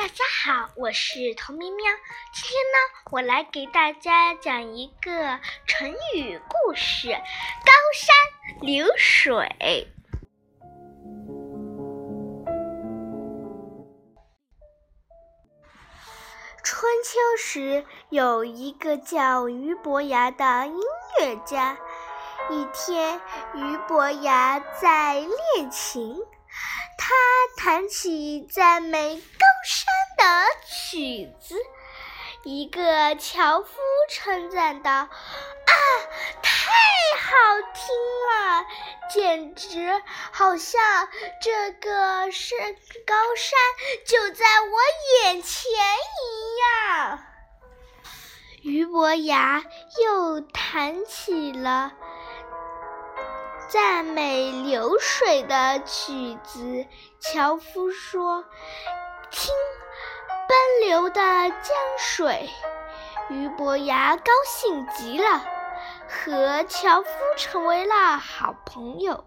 大家好，我是童喵喵。今天呢，我来给大家讲一个成语故事——高山流水。春秋时，有一个叫俞伯牙的音乐家。一天，俞伯牙在练琴。他弹起赞美高的曲子，一个樵夫称赞道：“啊，太好听了，简直好像这个是高山就在我眼前一样。”俞伯牙又弹起了。赞美流水的曲子，樵夫说：“听，奔流的江水。”俞伯牙高兴极了，和樵夫成为了好朋友。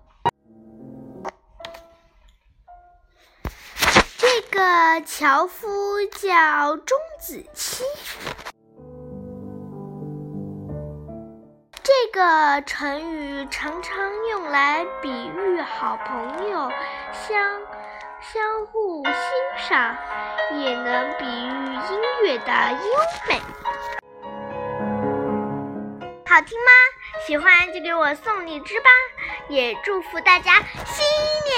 这个樵夫叫钟子期。这个成语常常用来比喻好朋友相相互欣赏，也能比喻音乐的优美。好听吗？喜欢就给我送荔枝吧！也祝福大家新年！